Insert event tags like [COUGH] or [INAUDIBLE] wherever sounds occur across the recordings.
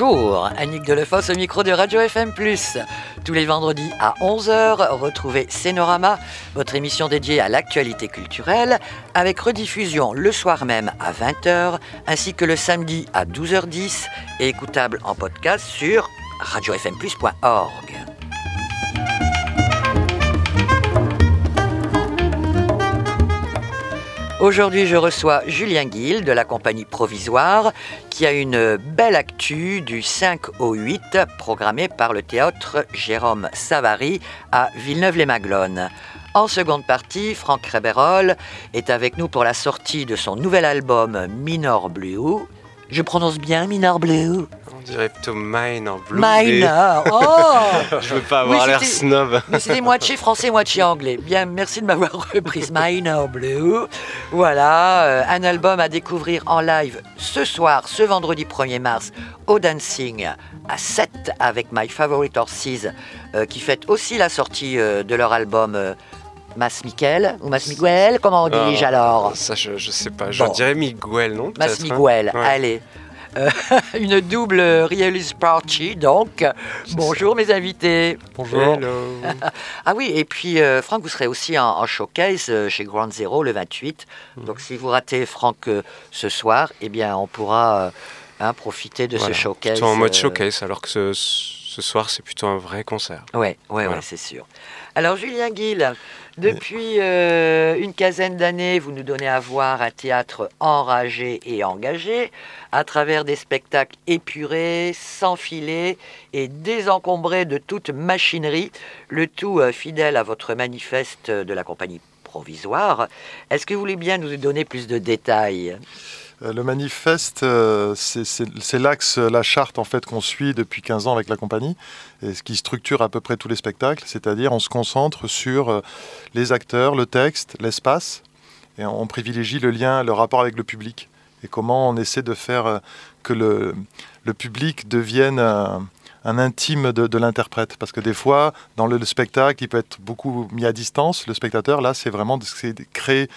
Bonjour, Annick Delefosse au micro de Radio FM+. Tous les vendredis à 11h, retrouvez Scénorama, votre émission dédiée à l'actualité culturelle, avec rediffusion le soir même à 20h, ainsi que le samedi à 12h10, et écoutable en podcast sur radiofmplus.org. Aujourd'hui, je reçois Julien Guil de la compagnie Provisoire qui a une belle actu du 5 au 8 programmée par le théâtre Jérôme Savary à Villeneuve-les-Maglones. En seconde partie, Franck Réberol est avec nous pour la sortie de son nouvel album Minor Blue. Je prononce bien Minor Blue? On dirait plutôt Minor Blue. Minor Oh [LAUGHS] Je veux pas avoir l'air snob. Mais c'était moitié français, moitié anglais. Bien, merci de m'avoir [LAUGHS] reprise. Minor Blue. Voilà, euh, un album à découvrir en live ce soir, ce vendredi 1er mars, au Dancing à 7 avec My Favorite Horses, euh, qui fête aussi la sortie euh, de leur album. Mas Miguel ou Mas Miguel, comment on dit alors? Ça, je, je sais pas. Je dirais Miguel, non Mas hein? Miguel, allez. Euh, [LAUGHS] une double Realist Party, donc. Bonjour mes invités. Bonjour. [LAUGHS] ah oui, et puis euh, Franck, vous serez aussi en, showcase euh, chez Ground Zero le 28. Mhm. Donc si vous ratez Franck ce soir, eh bien on pourra hein, profiter de ce showcase. Plutôt en mode showcase, alors que ce, ce soir c'est plutôt un vrai concert. Ouais, ouais, ouais, c'est sûr. Alors Julien Guil, depuis euh, une quinzaine d'années, vous nous donnez à voir un théâtre enragé et engagé à travers des spectacles épurés, sans filet et désencombrés de toute machinerie, le tout euh, fidèle à votre manifeste de la compagnie provisoire. Est-ce que vous voulez bien nous donner plus de détails? Le manifeste, euh, c'est l'axe, la charte en fait qu'on suit depuis 15 ans avec la compagnie, et ce qui structure à peu près tous les spectacles, c'est-à-dire on se concentre sur euh, les acteurs, le texte, l'espace, et on privilégie le lien, le rapport avec le public, et comment on essaie de faire que le, le public devienne un, intime de, l'interprète. Parce que des fois, dans le, spectacle, il peut être beaucoup mis à distance, le spectateur, là, c'est vraiment de créer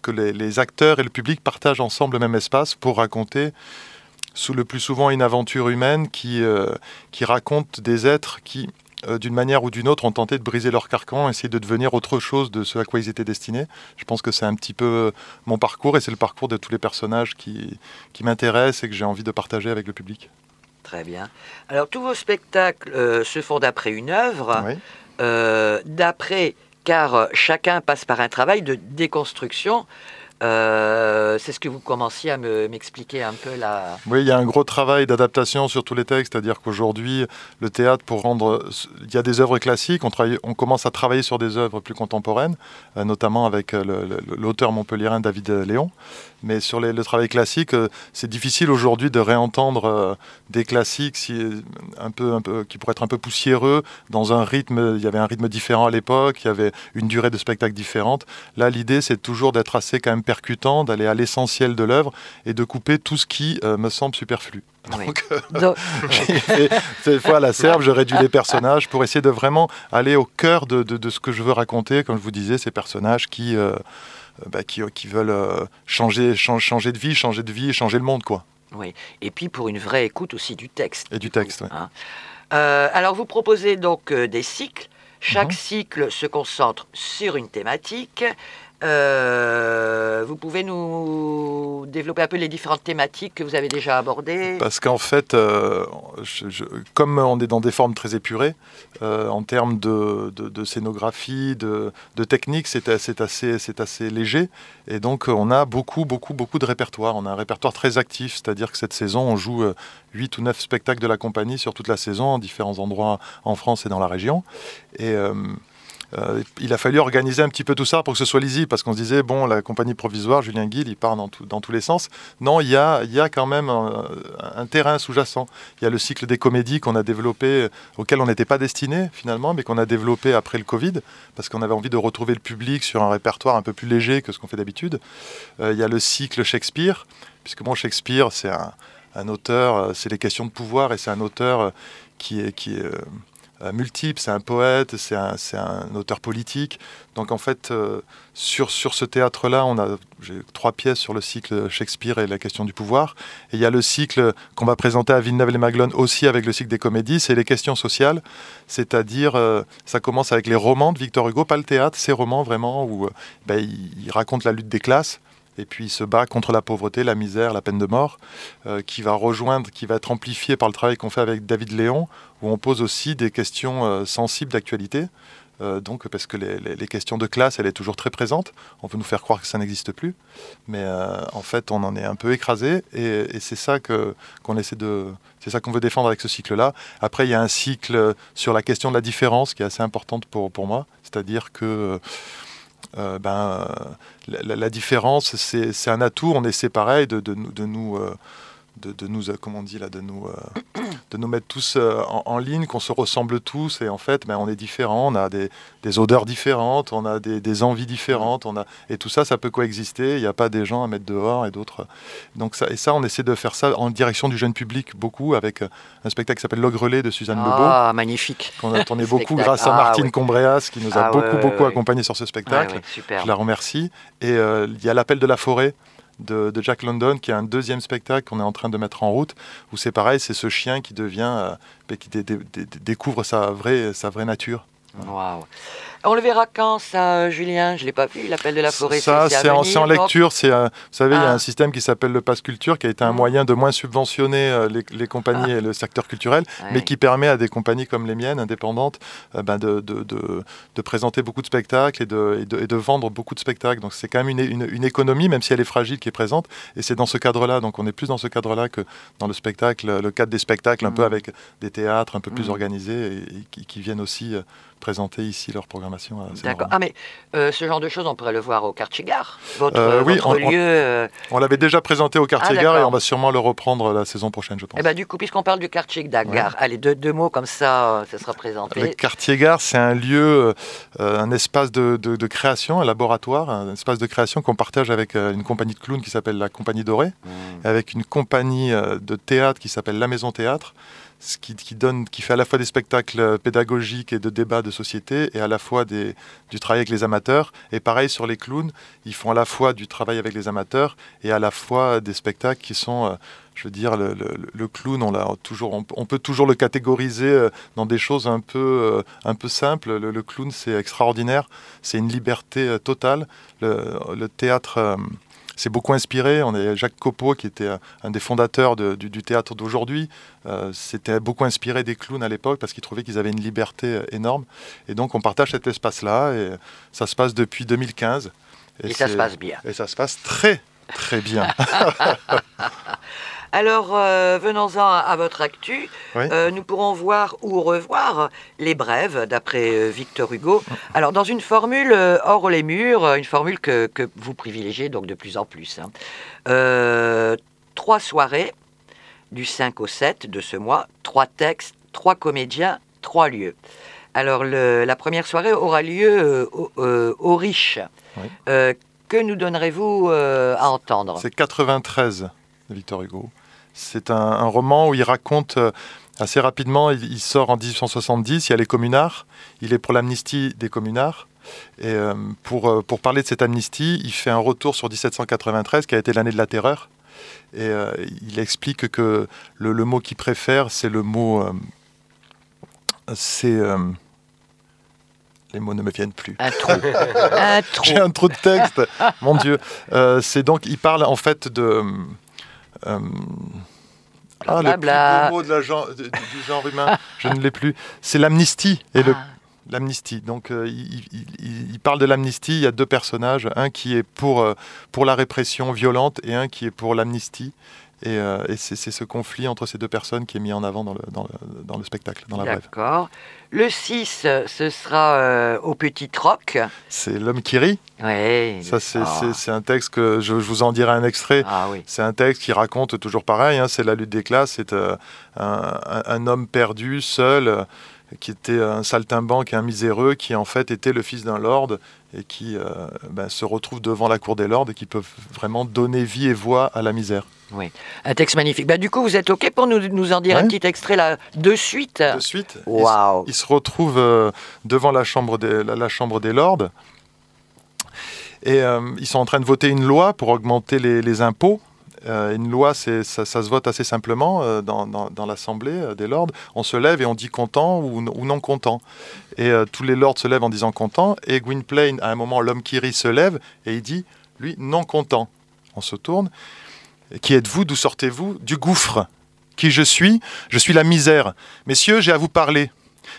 que les, acteurs et le public partagent ensemble le même espace pour raconter sous le plus souvent une aventure humaine qui, euh, qui raconte des êtres qui, euh, d'une manière ou d'une autre, ont tenté de briser leur carcan, essayer de devenir autre chose de ce à quoi ils étaient destinés. Je pense que c'est un petit peu euh, mon parcours et c'est le parcours de tous les personnages qui, qui m'intéressent et que j'ai envie de partager avec le public. Très bien. Alors tous vos spectacles se font d'après une œuvre, d'après car euh, chacun passe par un travail de déconstruction. Euh, c'est ce que vous commenciez à m'expliquer un peu là. Oui, il y a un gros travail d'adaptation sur tous les textes, c'est-à-dire qu'aujourd'hui, le théâtre, pour rendre. Il y a des œuvres classiques, on, on commence à travailler sur des œuvres plus contemporaines, euh, notamment avec l'auteur montpelliérain David Léon. Mais sur le travail classique, euh, c'est difficile aujourd'hui de réentendre euh, des classiques un peu, un peu, qui pourraient être un peu poussiéreux dans un rythme. Il y avait un rythme différent à l'époque, il y avait une durée de spectacle différente. Là, l'idée, c'est toujours d'être assez quand même percutant, d'aller à l'essentiel de l'œuvre et de couper tout ce qui euh, me semble superflu. Donc, [LAUGHS] [LAUGHS] fait cette fois à la serve, je réduis les personnages pour essayer de vraiment aller au cœur de, de, ce que je veux raconter. Comme je vous disais, ces personnages qui euh, bah, qui, qui, veulent euh, changer, changer de vie, changer de vie, changer le monde, quoi. Oui, et puis pour une vraie écoute aussi du texte. Et du texte, oui. Hein. Euh, alors vous proposez donc des cycles. Chaque mhm. cycle se concentre sur une thématique. Euh, vous pouvez nous développer un peu les différentes thématiques que vous avez déjà abordées Parce qu'en fait, euh, comme on est dans des formes très épurées, euh, en termes de, scénographie, de, technique, c'est assez, assez, léger. Et donc, on a beaucoup, beaucoup, beaucoup de répertoire. On a un répertoire très actif, c'est-à-dire que cette saison, on joue 8 ou 9 spectacles de la compagnie sur toute la saison, en différents endroits en France et dans la région. Et euh, il a fallu organiser un petit peu tout ça pour que ce soit lisible, parce qu'on se disait, bon, la compagnie provisoire, Julien Guil, il part dans, tous les sens. Non, il y a, quand même un, terrain sous-jacent. Il y a le cycle des comédies qu'on a développé, auquel on n'était pas destiné finalement, mais qu'on a développé après le Covid, parce qu'on avait envie de retrouver le public sur un répertoire un peu plus léger que ce qu'on fait d'habitude. Euh, il y a le cycle Shakespeare, puisque bon, Shakespeare, c'est un, auteur, euh, c'est les questions de pouvoir, et c'est un auteur qui est... Qui est euh, multiple, c'est un poète, c'est un, un, auteur politique. Donc en fait, euh, sur, sur ce théâtre-là, on a trois pièces sur le cycle Shakespeare et la question du pouvoir. Et il y a le cycle qu'on va présenter à Villeneuve-les-Maglone aussi avec le cycle des comédies, c'est les questions sociales. C'est-à-dire, euh, ça commence avec les romans de Victor Hugo, pas le théâtre, ces romans vraiment où ben, il raconte la lutte des classes et puis il se bat contre la pauvreté, la misère, la peine de mort, euh, qui va rejoindre, qui va être amplifié par le travail qu'on fait avec David Léon, où on pose aussi des questions euh, sensibles d'actualité. Euh, donc, parce que les, questions de classe, elle est toujours très présente. On veut nous faire croire que ça n'existe plus, mais en fait, on en est un peu écrasé, et, c'est ça qu'on essaie de, c'est ça qu'on veut défendre avec ce cycle-là. Après, il y a un cycle sur la question de la différence qui est assez importante pour pour moi, c'est-à-dire que euh, ben, la, différence, c'est un atout. On essaie pareil de, de, de nous, euh, de, de, nous, comment on dit là, de nous, euh, de nous mettre tous euh, en, ligne, qu'on se ressemble tous, et en fait, ben, on est différents, on a des, des odeurs différentes, on a des, des, envies différentes, on a, et tout ça, ça peut coexister. Il n'y a pas des gens à mettre dehors et d'autres. Donc ça, et ça, on essaie de faire ça en direction du jeune public beaucoup, avec un spectacle qui s'appelle L'Ogrelé de Suzanne Lebeau. Ah, magnifique. Qu'on a tourné [LAUGHS] beaucoup grâce à ah, Martine Combreas, qui nous a ah, beaucoup, beaucoup accompagné sur ce spectacle. super. Je la remercie. Et euh, il y a L'Appel de la forêt de, Jack London, qui est un deuxième spectacle qu'on est en train de mettre en route, où c'est pareil, c'est ce chien qui devient, euh, qui découvre sa vraie, sa vraie nature. Waouh on le verra quand, ça, Julien? Je ne l'ai pas vu, l'appel de la forêt. Ça, c'est en, lecture. C'est, vous savez, il y a un ah. système qui s'appelle le Pass Culture, qui a été un mm. moyen de moins subventionner euh, les, compagnies ah. et le secteur culturel, mais qui permet à des compagnies comme les miennes, indépendantes, euh, ben de, de, de, présenter beaucoup de spectacles et de, et de, vendre beaucoup de spectacles. Donc c'est quand même une, une, économie, même si elle est fragile, qui est présente. Et c'est dans ce cadre-là. Donc on est plus dans ce cadre-là que dans le spectacle, le cadre des spectacles, un peu mm. avec des théâtres un peu plus mm. organisés et, qui, viennent aussi euh, présenter ici leur programmation. D'accord. Ah, mais euh, ce genre de choses, on pourrait le voir au quartier gare Votre, euh, oui, on, lieu. Euh, on, l'avait déjà présenté au quartier ah, gare et on va sûrement le reprendre la saison prochaine, je pense. Et eh ben, du coup, puisqu'on parle du quartier gare, allez, deux, deux, mots comme ça, ça sera présenté. Le quartier gare, c'est un lieu, un espace de, de, création, un laboratoire, un espace de création qu'on partage avec une compagnie de clowns qui s'appelle la Compagnie Dorée, mmh. avec une compagnie de théâtre qui s'appelle La Maison Théâtre qui, qui, donne, qui fait à la fois des spectacles pédagogiques et de débats de société et à la fois du travail avec les amateurs. Et pareil sur les clowns, ils font à la fois du travail avec les amateurs et à la fois des spectacles qui sont, euh, je veux dire, le, le, clown, on, toujours, on, peut toujours le catégoriser euh, dans des choses un peu, euh, un peu simples. Le, clown, c'est extraordinaire, c'est une liberté totale. Le, théâtre c'est beaucoup inspiré. On est Jacques Copeau, qui était un des fondateurs du, théâtre d'aujourd'hui. Euh, c'était beaucoup inspiré des clowns à l'époque parce qu'il trouvait qu'ils avaient une liberté euh, énorme. Et donc, on partage cet espace-là. Et ça se passe depuis 2015. et ça se passe bien. Et ça se passe très, très bien. [LAUGHS] Alors, euh, venons-en à, votre actu. Euh, nous pourrons voir ou revoir les brèves, d'après euh, Victor Hugo. Alors, dans une formule hors les murs, une formule que, vous privilégiez donc de plus en plus. Hein. trois soirées, du 5 au 7 de ce mois, trois textes, trois comédiens, trois lieux. Alors, la première soirée aura lieu au, Riche. que nous donnerez-vous à entendre? C'est 93, Victor Hugo. C'est un, roman où il raconte euh, assez rapidement, il, sort en 1870, il y a les communards, il est pour l'amnistie des communards. Et euh, pour, euh, pour parler de cette amnistie, il fait un retour sur 1793, qui a été l'année de la terreur. Et il explique que le, mot qu'il préfère, c'est le mot. c'est. les mots ne me viennent plus. Un trou. un trou. [LAUGHS] J'ai un trou de texte. Mon Dieu. c'est donc, il parle en fait de. Euh, ah, le plus beau mot de la genre, du genre humain, je ne l'ai plus. C'est l'amnistie et le ah. l'amnistie. Donc euh, il, parle de l'amnistie. Il y a deux personnages, un qui est pour euh, pour la répression violente et un qui est pour l'amnistie. Et, et c'est ce conflit entre ces deux personnes qui est mis en avant dans le, dans le, dans le spectacle, dans la brève. D'accord. Le 6, ce sera euh, au Petit Troc. C'est L'homme qui rit. Oui. Ça, c'est un texte que je, vous en dirai un extrait. Ah, oui. C'est un texte qui raconte toujours pareil. Hein, c'est la lutte des classes. C'est euh, un, homme perdu, seul. Qui était un saltimbanque et un miséreux, qui en fait était le fils d'un lord et qui euh, ben, se retrouve devant la cour des lords et qui peuvent vraiment donner vie et voix à la misère. Oui, un texte magnifique. Bah, du coup, vous êtes OK pour nous, nous en dire un petit extrait là de suite? De suite, il, Waouh il se retrouve euh, devant la chambre, des, la, la chambre des lords et euh, ils sont en train de voter une loi pour augmenter les, les impôts. Euh, une loi, ça, se vote assez simplement euh, dans, l'Assemblée euh, des lords. On se lève et on dit content ou, non content. Et tous les lords se lèvent en disant content. Et Gwynplaine, à un moment, l'homme qui rit se lève et il dit, lui, non content. On se tourne. Qui êtes-vous? D'où sortez-vous? Du gouffre. Qui je suis? Je suis la misère. Messieurs, j'ai à vous parler.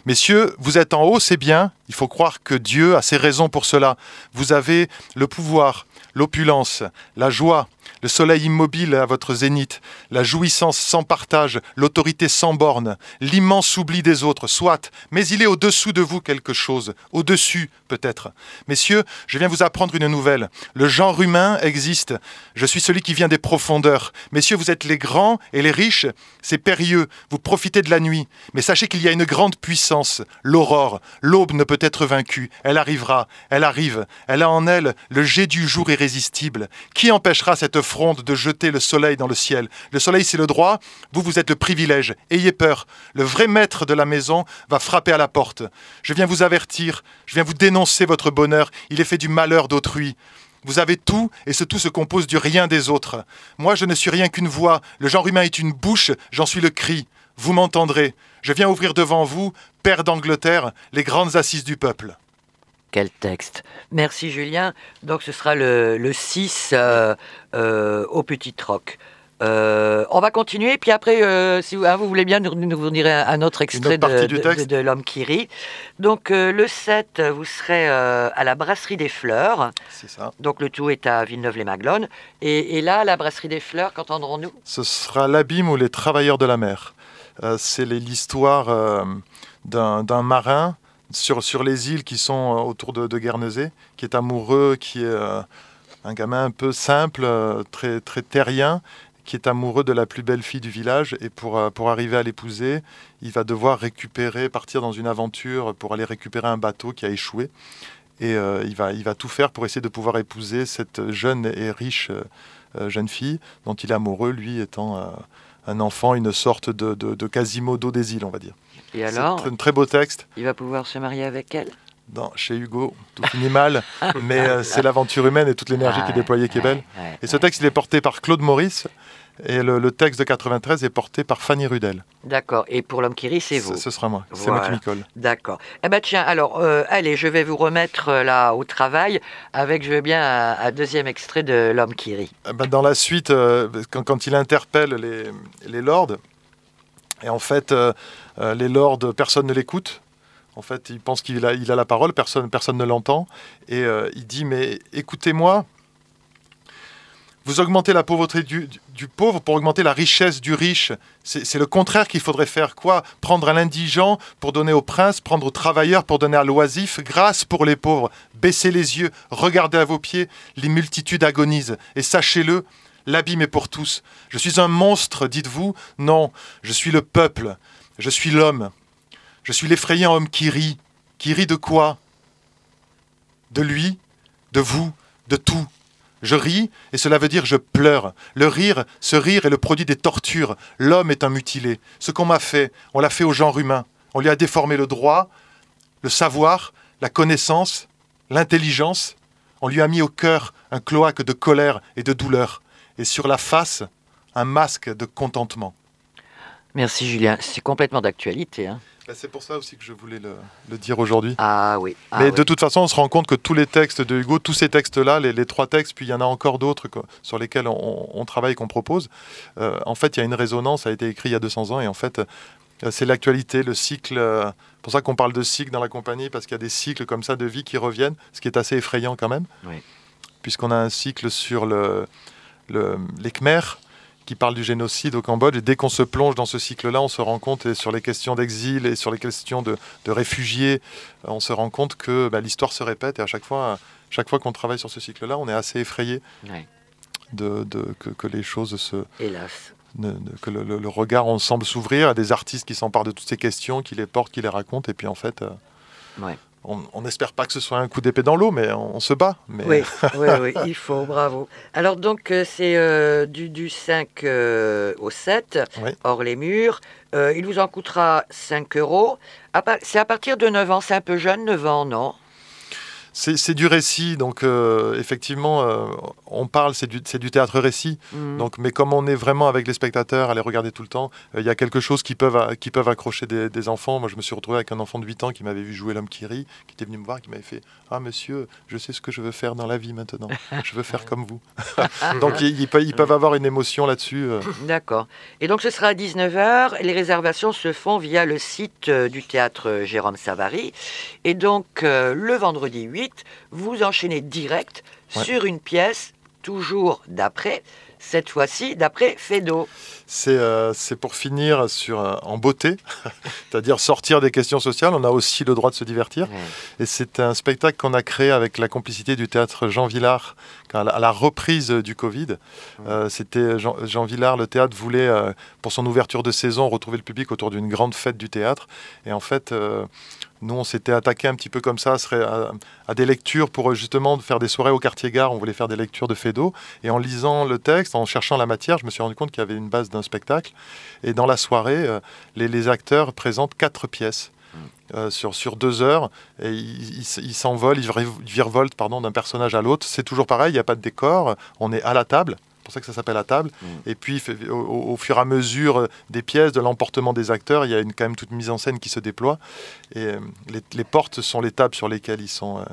Messieurs, vous êtes en haut, c'est bien. Il faut croire que Dieu a ses raisons pour cela. Vous avez le pouvoir, l'opulence, la joie, le soleil immobile à votre zénith, la jouissance sans partage, l'autorité sans borne, l'immense oubli des autres, soit, mais il est au-dessous de vous quelque chose, au-dessus peut-être. Messieurs, je viens vous apprendre une nouvelle. Le genre humain existe. Je suis celui qui vient des profondeurs. Messieurs, vous êtes les grands et les riches, c'est périlleux, vous profitez de la nuit. Mais sachez qu'il y a une grande puissance, l'aurore. L'aube ne peut être vaincue. Elle arrivera, elle arrive. Elle a en elle le jet du jour irrésistible. Qui empêchera cette de jeter le soleil dans le ciel Le soleil, c'est le droit, vous, vous êtes le privilège. Ayez peur. Le vrai maître de la maison va frapper à la porte. Je viens vous avertir, je viens vous dénoncer votre bonheur. Il est fait du malheur d'autrui. Vous avez tout, et ce tout se compose du rien des autres. Moi, je ne suis rien qu'une voix. Le genre humain est une bouche, j'en suis le cri. Vous m'entendrez. Je viens ouvrir devant vous, père d'Angleterre, les grandes assises du peuple. Quel texte Merci Julien. Donc ce sera le, le 6 euh, euh, au Petit Troc. Euh, on va continuer, puis après, si vous, hein, vous voulez bien, nous, nous vous direz un, un autre extrait de, du de- texte. de- de L'homme qui rit. Donc le 7, vous serez à la Brasserie des Fleurs. C'est ça. Donc le tout est à Villeneuve-les-Maglones. Et, et là, à la Brasserie des Fleurs, qu'entendrons-nous? Ce sera l'abîme ou les travailleurs de la mer. C'est l'histoire d'un marin sur, sur les îles qui sont euh, autour de, Guernesey, qui est amoureux, qui est euh, un gamin un peu simple, euh, très, très terrien, qui est amoureux de la plus belle fille du village. Et pour, pour arriver à l'épouser, il va devoir récupérer, partir dans une aventure pour aller récupérer un bateau qui a échoué. Et il, va, il va tout faire pour essayer de pouvoir épouser cette jeune et riche jeune fille dont il est amoureux, lui étant un enfant, une sorte de, de, de Quasimodo des îles, on va dire. Et alors, C'est un très beau texte. il va pouvoir se marier avec elle? Dans, chez Hugo, tout finit mal, [LAUGHS] mais euh, c'est l'aventure humaine et toute l'énergie Ah qui est déployée qui est belle. ouais, ouais, Et ce texte, il est porté par Claude Maurice, et le, le texte de 93 est porté par Fanny Rudel. D'accord. Et pour l'homme qui rit, c'est vous Ce, sera moi, c'est moi qui m'y colle. D'accord. Eh ben tiens, alors, euh, allez, je vais vous remettre euh, là au travail avec, je veux bien, un, un deuxième extrait de L'homme qui rit. Eh ben, dans la suite, euh, quand, quand il interpelle les, les lords, et en fait, les lords, personne ne l'écoute. En fait, il pense qu'il a, il a la parole, personne, personne ne l'entend. Et il dit, mais écoutez-moi, vous augmentez la pauvreté du, pauvre pour augmenter la richesse du riche. C'est c'est le contraire qu'il faudrait faire. Quoi? Prendre à l'indigent pour donner au prince, prendre au travailleur pour donner à l'oisif, grâce pour les pauvres. Baissez les yeux, regardez à vos pieds, les multitudes agonisent. Et sachez-le, l'abîme est pour tous. Je suis un monstre, dites-vous Non, je suis le peuple, je suis l'homme. Je suis l'effrayant homme qui rit. Qui rit de quoi? De lui, de vous, de tout. Je ris, et cela veut dire je pleure. Le rire, ce rire est le produit des tortures. L'homme est un mutilé. Ce qu'on m'a fait, on l'a fait au genre humain. On lui a déformé le droit, le savoir, la connaissance, l'intelligence. On lui a mis au cœur un cloaque de colère et de douleur, et sur la face, un masque de contentement. Merci Julien. C'est complètement d'actualité. hein. Ben, C'est pour ça aussi que je voulais le, le dire aujourd'hui. Ah oui. ah Mais oui. de toute façon, on se rend compte que tous les textes de Hugo, tous ces textes-là, les, les trois textes, puis il y en a encore d'autres sur lesquels on, on travaille, qu'on propose, euh, en fait, il y a une résonance, ça a été écrit il y a 200 ans, et en fait, euh, c'est l'actualité, le cycle. euh, C'est pour ça qu'on parle de cycle dans la compagnie, parce qu'il y a des cycles comme ça de vie qui reviennent, ce qui est assez effrayant quand même, Oui. puisqu'on a un cycle sur le, le, les Khmers, qui parle du génocide au Cambodge. Et dès qu'on se plonge dans ce cycle-là, on se rend compte, et sur les questions d'exil et sur les questions de, de réfugiés, euh, on se rend compte que bah, l'histoire se répète. Et à chaque fois, chaque fois qu'on travaille sur ce cycle-là, on est assez effrayé Ouais. de, de- que, que les choses se, Hélas. que le, regard on semble s'ouvrir à des artistes qui s'emparent de toutes ces questions, qui les portent, qui les racontent, et puis en fait, on n'espère pas que ce soit un coup d'épée dans l'eau, mais on, se bat. Mais... [LAUGHS] Oui, oui, il faut, bravo. Alors donc c'est du, du, 5 au 7, hors les murs. il vous en coûtera 5 euros. C'est à partir de 9 ans, c'est un peu jeune, 9 ans, non? C'est du récit, donc euh, effectivement, euh, on parle, c'est du, du, théâtre récit. Mm. Donc, mais comme on est vraiment avec les spectateurs, à les regarder tout le temps, euh, il y a quelque chose qui peuvent, qui peuvent accrocher des, enfants. Moi, je me suis retrouvé avec un enfant de 8 ans qui m'avait vu jouer l'homme qui rit, qui était venu me voir, qui m'avait fait Ah, monsieur, je sais ce que je veux faire dans la vie maintenant. Je veux faire comme vous. [LAUGHS] donc, ils, ils, peuvent avoir une émotion là-dessus. D'accord. Et donc, ce sera à 19h. Les réservations se font via le site du théâtre Jérôme Savary. Et donc, le vendredi 8, vous enchaînez direct sur une pièce, toujours d'après, cette fois-ci d'après Fedo. Euh, c'est pour finir sur, euh, en beauté, [LAUGHS] c'est-à-dire sortir des questions sociales. On a aussi le droit de se divertir. Et c'est un spectacle qu'on a créé avec la complicité du théâtre Jean Villard à la, reprise du Covid. Euh, c'était Jean, Jean, Villard, le théâtre voulait, pour son ouverture de saison, retrouver le public autour d'une grande fête du théâtre. Et en fait, nous, on s'était attaqué un petit peu comme ça à, à, des lectures pour justement faire des soirées au quartier gare. On voulait faire des lectures de Fedo. Et en lisant le texte, en cherchant la matière, je me suis rendu compte qu'il y avait une base d'un spectacle. Et dans la soirée, euh, les, acteurs présentent quatre pièces. Mm. Euh, sur, sur deux heures et ils s'envolent, ils, virevoltent pardon, d'un personnage à l'autre. C'est toujours pareil, il n'y a pas de décor, on est à la table c'est pour ça que ça s'appelle à table. Mm. Et puis, au, fur et à mesure des pièces, de l'emportement des acteurs, il y a une, quand même toute mise en scène qui se déploie. Et euh, les, portes sont les tables sur lesquelles ils sont. Euh,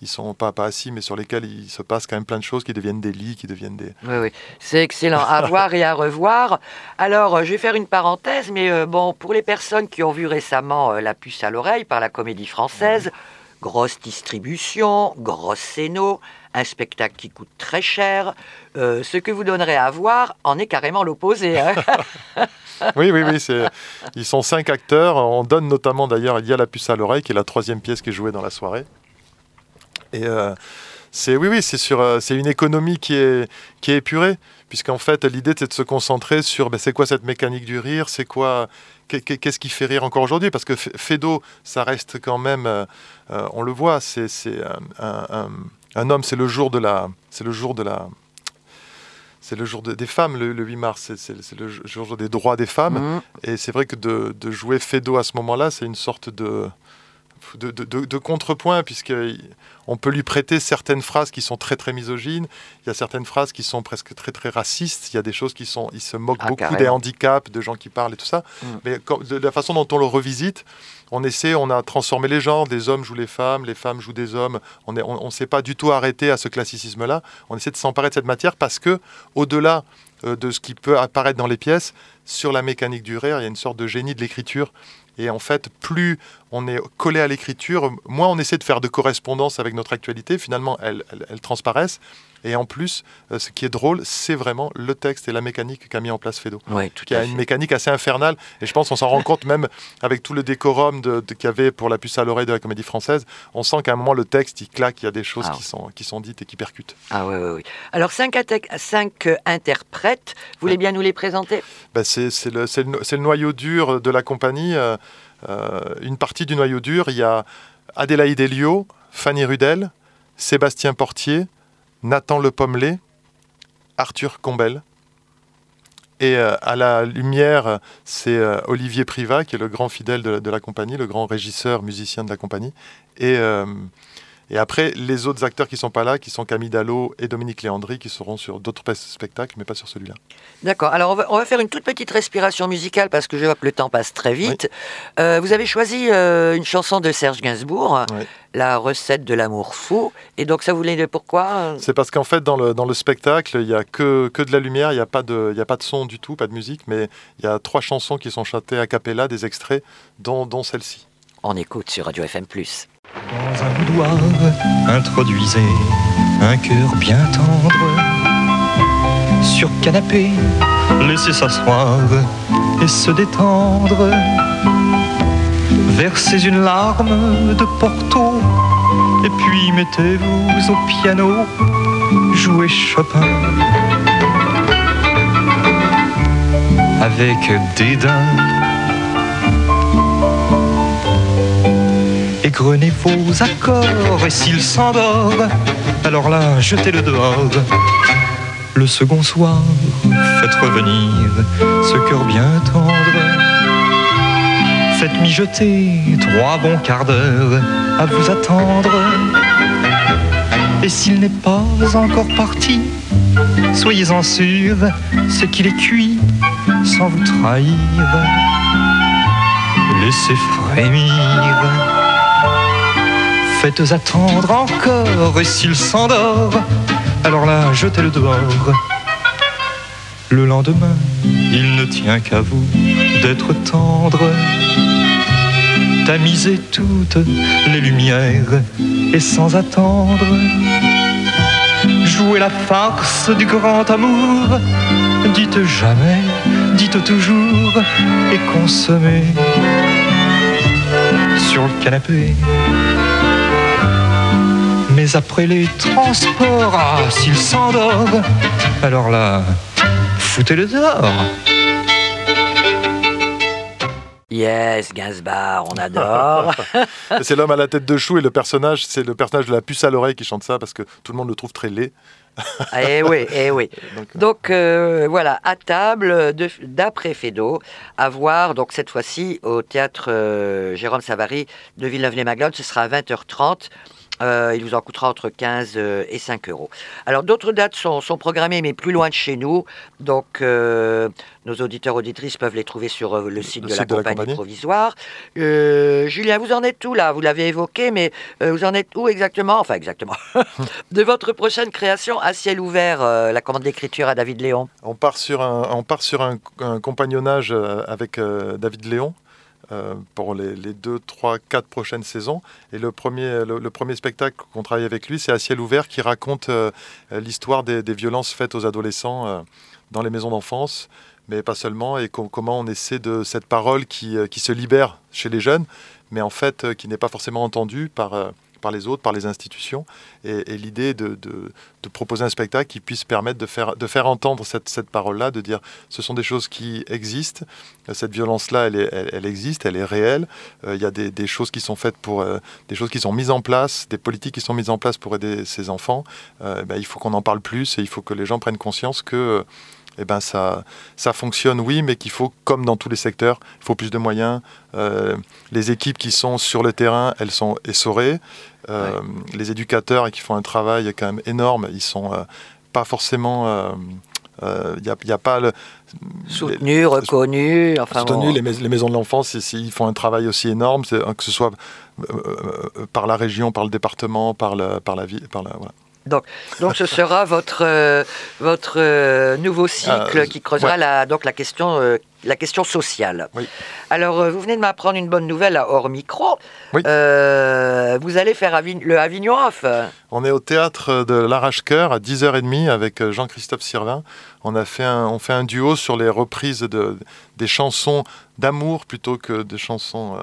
ils sont pas, pas assis, mais sur lesquels il se passe quand même plein de choses qui deviennent des lits, qui deviennent des... Oui, oui, c'est excellent à voir et à revoir. Alors, euh, je vais faire une parenthèse, mais bon, pour les personnes qui ont vu récemment La puce à l'oreille par la Comédie Française, grosse distribution, grosse scéno, un spectacle qui coûte très cher. Euh, ce que vous donnerez à voir en est carrément l'opposé. Hein. oui, oui, oui. Ils sont cinq acteurs. On donne notamment d'ailleurs, il y a La puce à l'oreille, qui est la troisième pièce qui est jouée dans la soirée. Et euh, c'est oui, oui, c'est sur, euh, une économie qui est, qui est épurée, puisqu'en fait, l'idée c'est de se concentrer sur, ben, c'est quoi cette mécanique du rire, c'est quoi, qu'est-ce qui fait rire encore aujourd'hui, parce que Fedo, ça reste quand même, on le voit, c'est, un un homme, c'est le jour de la, c'est le jour de la, c'est le jour des femmes, le, 8 mars, c'est le jour des droits des femmes. Mmh. Et c'est vrai que de, de jouer Fedo à ce moment-là, c'est une sorte de, de, de, contrepoint, puisqu'on peut lui prêter certaines phrases qui sont très très misogynes, il y a certaines phrases qui sont presque très très racistes, il y a des choses qui sont... Il se moque ah, beaucoup des handicaps, de gens qui parlent et tout ça. Mm. Mais de la façon dont on le revisite, on essaie, on a transformé les genres, des hommes jouent les femmes, les femmes jouent des hommes. On ne on, s'est pas du tout arrêté à ce classicisme-là. On essaie de s'emparer de cette matière parce que, au-delà euh, de ce qui peut apparaître dans les pièces, sur la mécanique du rire, il y a une sorte de génie de l'écriture et en fait, plus on est collé à l'écriture, moins on essaie de faire de correspondance avec notre actualité. Finalement, elles, transparaissent. Et en plus, euh, ce qui est drôle, c'est vraiment le texte et la mécanique qu'a mis en place Fedo. Oui, qui a une mécanique assez infernale. Et je pense qu'on s'en rend compte même avec tout le décorum de, qu'il y avait pour la puce à l'oreille de la comédie française. On sent qu'à un moment, le texte, il claque, il y a des choses ah qui, sont, qui sont dites et qui percutent. Ah oui, oui, oui. Alors, cinq, cinq interprètes, vous voulez bien nous les présenter? Ben, c'est, le, le, le, noyau dur de la compagnie. Euh, euh, une partie du noyau dur, il y a Adélaïde Elio, Fanny Rudel, Sébastien Portier, Nathan Le Pommelet, Arthur Combel. Et euh, à la lumière, c'est euh, Olivier Privat, qui est le grand fidèle de, la compagnie, le grand régisseur, musicien de la compagnie. Et, et après, les autres acteurs qui ne sont pas là, qui sont Camille Dallot et Dominique Léandry, qui seront sur d'autres spectacles, mais pas sur celui-là. D'accord. Alors, on va, faire une toute petite respiration musicale parce que je vois que le temps passe très vite. Euh, vous avez choisi euh, une chanson de Serge Gainsbourg, La recette de l'amour fou. Et donc, ça voulait dire pourquoi C'est parce qu'en fait, dans le, dans le spectacle, il n'y a que, que de la lumière, il n'y a, pas de, a pas de son du tout, pas de musique, mais il y a trois chansons qui sont chantées a cappella, des extraits, dont, dont celle-ci. On écoute sur Radio FM. Dans un boudoir, introduisez un cœur bien tendre. Sur canapé, laissez s'asseoir et se détendre. Versez une larme de Porto et puis mettez-vous au piano, jouez Chopin. avec dédain. Égrenez vos accords et s'il s'endort, alors là, jetez-le dehors. Le second soir, faites revenir ce cœur bien tendre. Faites mijoter trois bons quarts d'heure à vous attendre. Et s'il n'est pas encore parti, soyez-en sûr, c'est qu'il est cuit sans vous trahir. Laissez frémir. Faites attendre encore, et s'il s'endort, alors là, jetez-le dehors. Le lendemain, il ne tient qu'à vous d'être tendre. Tamisez toutes les lumières et sans attendre. Jouez la farce du grand amour. Dites jamais, dites toujours et consommez sur le canapé. Mais après les transports, ah, s'il s'endort, alors là, foutez-le dehors. Yes, Gainsbourg, on adore. [LAUGHS] c'est l'homme à la tête de chou et le personnage, c'est le personnage de la puce à l'oreille qui chante ça parce que tout le monde le trouve très laid. eh oui, eh oui. Donc, euh, voilà, à table d'après Fédo, à voir donc cette fois-ci au théâtre euh, Jérôme Savary de Villeneuve-les-Maglones, ce sera à 20h30. Euh, il vous en coûtera entre 15 euh, et 5 euros. Alors d'autres dates sont, programmées, mais plus loin de chez nous. Donc euh, nos auditeurs auditrices peuvent les trouver sur le site, de, la compagnie provisoire. Julien, vous en êtes où là? Vous l'avez évoqué, mais vous en êtes où exactement? Enfin exactement. [LAUGHS] de votre prochaine création à ciel ouvert, la commande d'écriture à David Léon. On part sur un, on part sur un compagnonnage avec David Léon. Euh, pour les, les, deux, trois, quatre prochaines saisons. Et le premier, le, premier spectacle qu'on travaille avec lui, c'est À ciel ouvert, qui raconte euh, l'histoire des, violences faites aux adolescents euh, dans les maisons d'enfance, mais pas seulement, et comment on essaie de cette parole qui, qui, se libère chez les jeunes, mais en fait qui n'est pas forcément entendue par par les autres, par les institutions. Et, l'idée de, proposer un spectacle qui puisse permettre de faire, entendre cette, parole-là, de dire ce sont des choses qui existent, cette violence-là, elle, existe, elle est réelle. Euh, il y a des, des, choses qui sont faites pour, euh, des choses qui sont mises en place, des politiques qui sont mises en place pour aider ces enfants. Euh, ben, il faut qu'on en parle plus et il faut que les gens prennent conscience que eh ben ça, ça fonctionne, oui, mais qu'il faut, comme dans tous les secteurs, il faut plus de moyens. Euh, les équipes qui sont sur le terrain, elles sont essorées. Euh, les éducateurs qui font un travail quand même énorme, ils sont euh, pas forcément. Il n'y a, pas le. Soutenu, reconnu. Enfin soutenu, les, les, maisons de l'enfance, ils font un travail aussi énorme, que ce soit par la région, par le département, par, le, par la ville. Par la, voilà. Donc, donc ce sera votre, euh, votre euh, nouveau cycle euh, qui creusera la, donc la, question, la question sociale. Alors, vous venez de m'apprendre une bonne nouvelle hors micro. vous allez faire le Avignon Off. On est au théâtre de l'Arrache-Cœur à 10h30 avec Jean-Christophe Sirvin. On, a fait un, on fait un duo sur les reprises de, des chansons d'amour plutôt que des chansons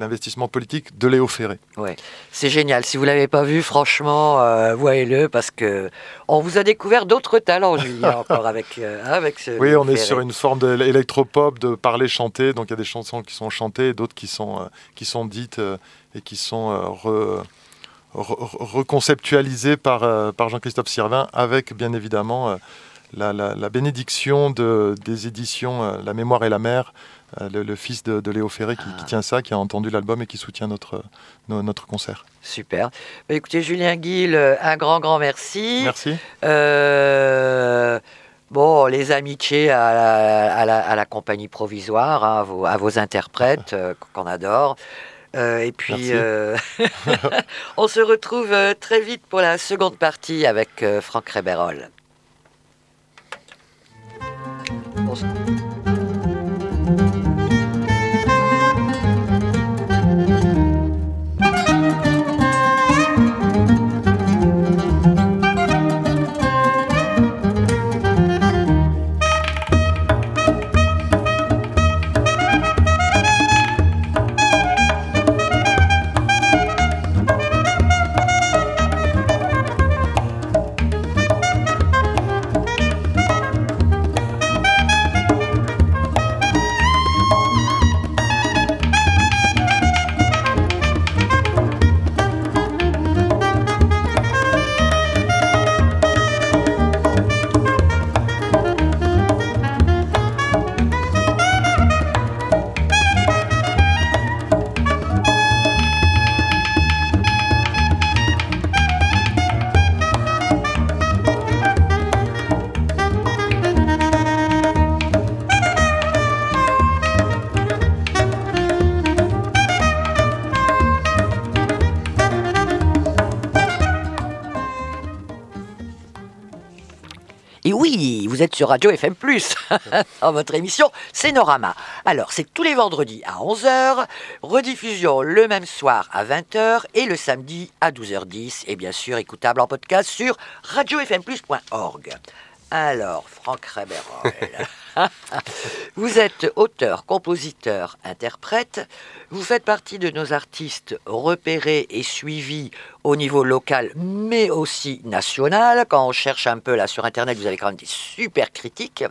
l'investissement politique de Léo Ferré. Ouais, c'est génial. Si vous l'avez pas vu, franchement, euh, voyez-le parce que on vous a découvert d'autres talents, Julien, [LAUGHS] encore avec euh, avec ce. Oui, on est sur une forme d'électropop, de parler, chanter. Donc il y a des chansons qui sont chantées, d'autres qui sont euh, qui sont dites et qui sont reconceptualisées par par Jean-Christophe Sirvin, avec bien évidemment. La, la, bénédiction de, des éditions La mémoire et la mer, euh, le, fils de, Léo Ferré qui, ah. tient ça, qui a entendu l'album et qui soutient notre, notre concert. Super. Bah, écoutez, Julien Guil, euh, un grand, grand merci. Merci. Euh, bon, les amitiés à la, compagnie provisoire, hein, à, vos, interprètes [LAUGHS] qu'on adore. et puis, [LAUGHS] on se retrouve très vite pour la seconde partie avec Franck Réberol. Vous Radio FM+, [LAUGHS] dans votre émission Scénorama. Alors, c'est tous les vendredis à 11h, rediffusion le même soir à 20h et le samedi à 12h10, et bien sûr écoutable en podcast sur radiofmplus.org. Alors, Franck Reberol, [LAUGHS] vous êtes auteur, compositeur, interprète. Vous faites partie de nos artistes repérés et suivis au niveau local, mais aussi national. Quand on cherche un peu là sur Internet, vous avez quand même des super critiques.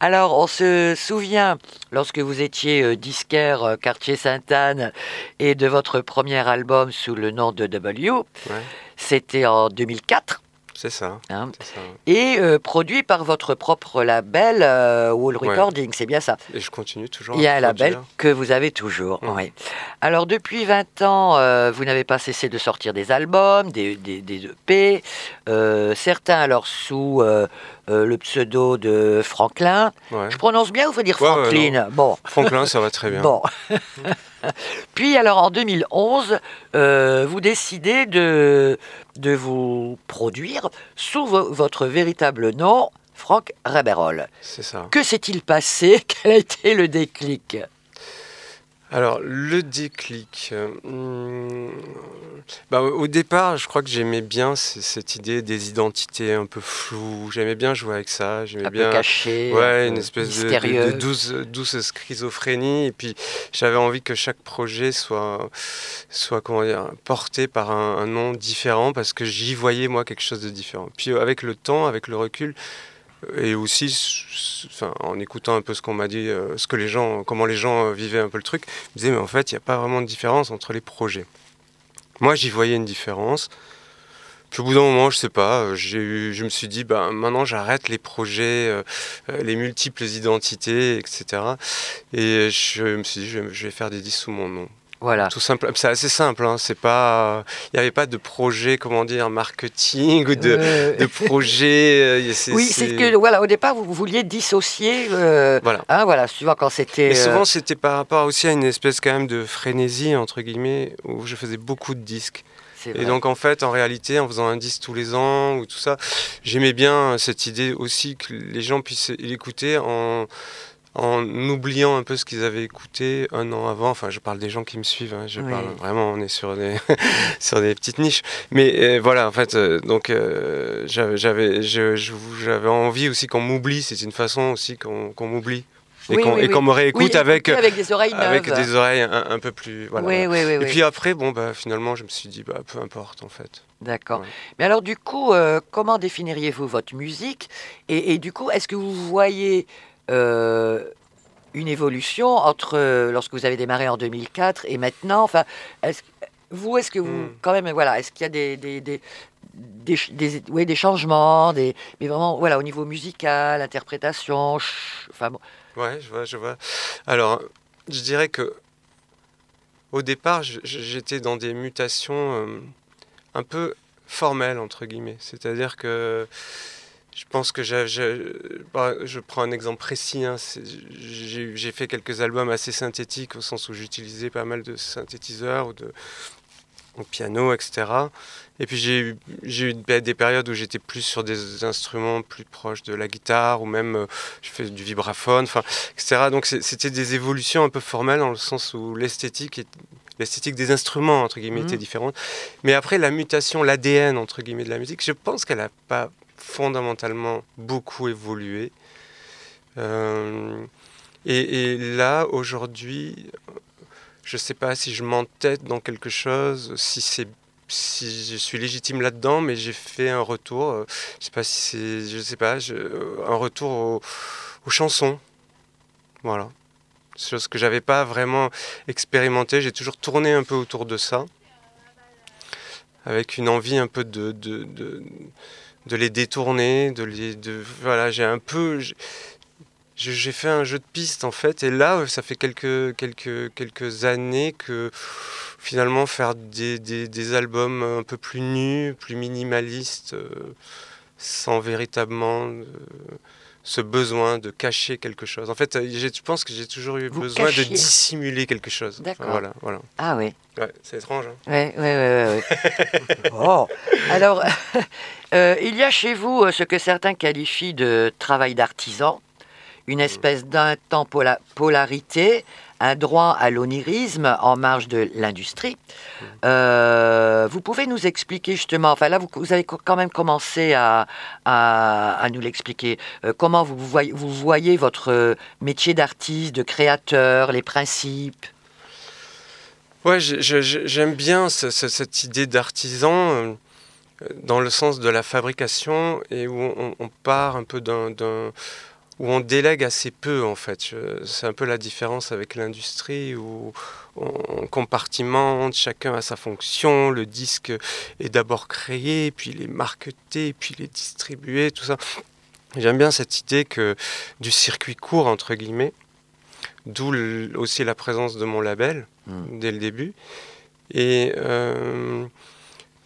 Alors, on se souvient, lorsque vous étiez euh, disquaire euh, Quartier Sainte-Anne et de votre premier album sous le nom de W, Ouais, c'était en 2004. C'est ça. hein, c'est ça. et euh, produit par votre propre label euh, Wall Ouais. Recording, c'est bien ça. Et je continue toujours. Il y a un label que vous avez toujours. Mm. oui. Alors depuis 20 ans, euh, vous n'avez pas cessé de sortir des albums, des, des, des EP, euh, certains alors sous le pseudo de Franklin. Ouais. Je prononce bien ou faut dire Franklin? Bon, Franklin, ça va très bien. bon. [LAUGHS] [LAUGHS] Puis alors en 2011, euh, vous décidez de, de vous produire sous vo- votre véritable nom, Franck Reberol. C'est ça. Que s'est-il passé? Quel a été le déclic? Alors, le déclic. euh, hmm, bah, au départ, je crois que j'aimais bien cette idée des identités un peu floues. J'aimais bien jouer avec ça. J'aimais Un bien. peu caché, Ouais, un une espèce de, de- mystérieux. de douce, douce schizophrénie. Et puis, j'avais envie que chaque projet soit, soit comment dire, porté par un, un nom différent parce que j'y voyais, moi, quelque chose de différent. Puis, avec le temps, avec le recul, et aussi en écoutant un peu ce qu'on m'a dit, euh, ce que les gens, comment les gens euh, vivaient un peu le truc, je me disais, mais en fait, il n'y a pas vraiment de différence entre les projets. Moi, j'y voyais une différence. Puis au bout d'un moment, je sais pas, euh, eu- je me suis dit, bah, maintenant j'arrête les projets, les multiples identités, etc. Et je me suis dit, je vais faire des disques sous mon nom. Voilà. Tout simple, c'est assez simple, hein, c'est pas, il n'y avait pas de projet, comment dire, marketing ou de, Euh, de projet. euh, oui, c'est que voilà, au départ, vous vouliez dissocier. euh, Voilà. hein, voilà, suivant quand c'était. Mais souvent, c'était par rapport aussi à une espèce quand même de frénésie, entre guillemets, où je faisais beaucoup de disques. Et donc, en fait, en réalité, en faisant un disque tous les ans ou tout ça, j'aimais bien cette idée aussi que les gens puissent l'écouter en, en oubliant un peu ce qu'ils avaient écouté un an avant. Enfin, je parle des gens qui me suivent. hein, je Oui. parle vraiment, on est sur des, [LAUGHS] sur des petites niches. Mais euh, voilà, en fait, euh, donc euh, j'avais, j'avais, envie aussi qu'on m'oublie. C'est une façon aussi qu'on, qu'on m'oublie. Et Oui, qu'on, oui, me réécoute avec, avec des oreilles avec des oreilles un, un peu plus. Voilà, Et puis après, bon, bah, finalement, je me suis dit, bah, peu importe, en fait. D'accord. Ouais. Mais alors, du coup, comment définiriez-vous votre musique? Et, et du coup, est-ce que vous voyez euh, une évolution entre euh, lorsque vous avez démarré en 2004 et maintenant Enfin, est-ce, vous, est-ce que vous, Hmm. quand même, voilà, est-ce qu'il y a des, des, des, des, des- ouais, des changements, des, mais vraiment, voilà, au niveau musical, interprétation, ch- enfin, bon, Ouais, je vois, je vois. Alors, je dirais que au départ, j'étais dans des mutations euh, un peu formelles, entre guillemets. C'est-à-dire que je pense que j'ai- j'ai- bah, je prends un exemple précis. hein, j'ai fait quelques albums assez synthétiques, au sens où j'utilisais pas mal de synthétiseurs ou de au piano, etc. Et puis j'ai eu, des des périodes où j'étais plus sur des instruments plus proches de la guitare ou même euh, je fais du vibraphone, enfin, etc. Donc c'était des évolutions un peu formelles dans le sens où l'esthétique est- l'esthétique des instruments entre guillemets était différente. Mais après la mutation, l'ADN entre guillemets de la musique, je pense qu'elle n'a pas fondamentalement beaucoup évolué. Euh, et, là aujourd'hui, je ne sais pas si je m'entête dans quelque chose, si c'est si je suis légitime là-dedans, mais j'ai fait un retour. euh, je sais pas si c'est, je sais pas, euh, un retour au- aux chansons. Voilà, chose que j'avais pas vraiment expérimenté. J'ai toujours tourné un peu autour de ça, avec une envie un peu de, de, de les détourner, de les, de voilà, j'ai un peu. j'ai- fait un jeu de piste en fait, et là, ça fait quelques, quelques, quelques années que finalement faire des, des, des albums un peu plus nus, plus minimalistes, euh, sans véritablement euh, ce besoin de cacher quelque chose. En fait, je pense que j'ai toujours eu besoin de dissimuler quelque chose. D'accord. voilà, voilà. Ah oui. Ouais, c'est étrange. Hein oui, oui, oui. oh. Alors, [LAUGHS] euh, il y a chez vous ce que certains qualifient de travail d'artisan, une espèce d'intempolarité un droit à l'onirisme en marge de l'industrie. Euh, vous pouvez nous expliquer justement, enfin là vous, avez quand même commencé à, à, nous l'expliquer, euh, comment vous voyez, vous voyez votre métier d'artiste, de créateur, les principes? Ouais, j'aime bien cette idée d'artisan. euh, dans le sens de la fabrication et où on, on part un peu d'un où on délègue assez peu en fait. C'est un peu la différence avec l'industrie où on compartimente, chacun a sa fonction, le disque est d'abord créé, puis il est marketé, puis il est distribué, tout ça. J'aime bien cette idée que du circuit court entre guillemets, d'où aussi la présence de mon label hmm. dès le début. Et euh,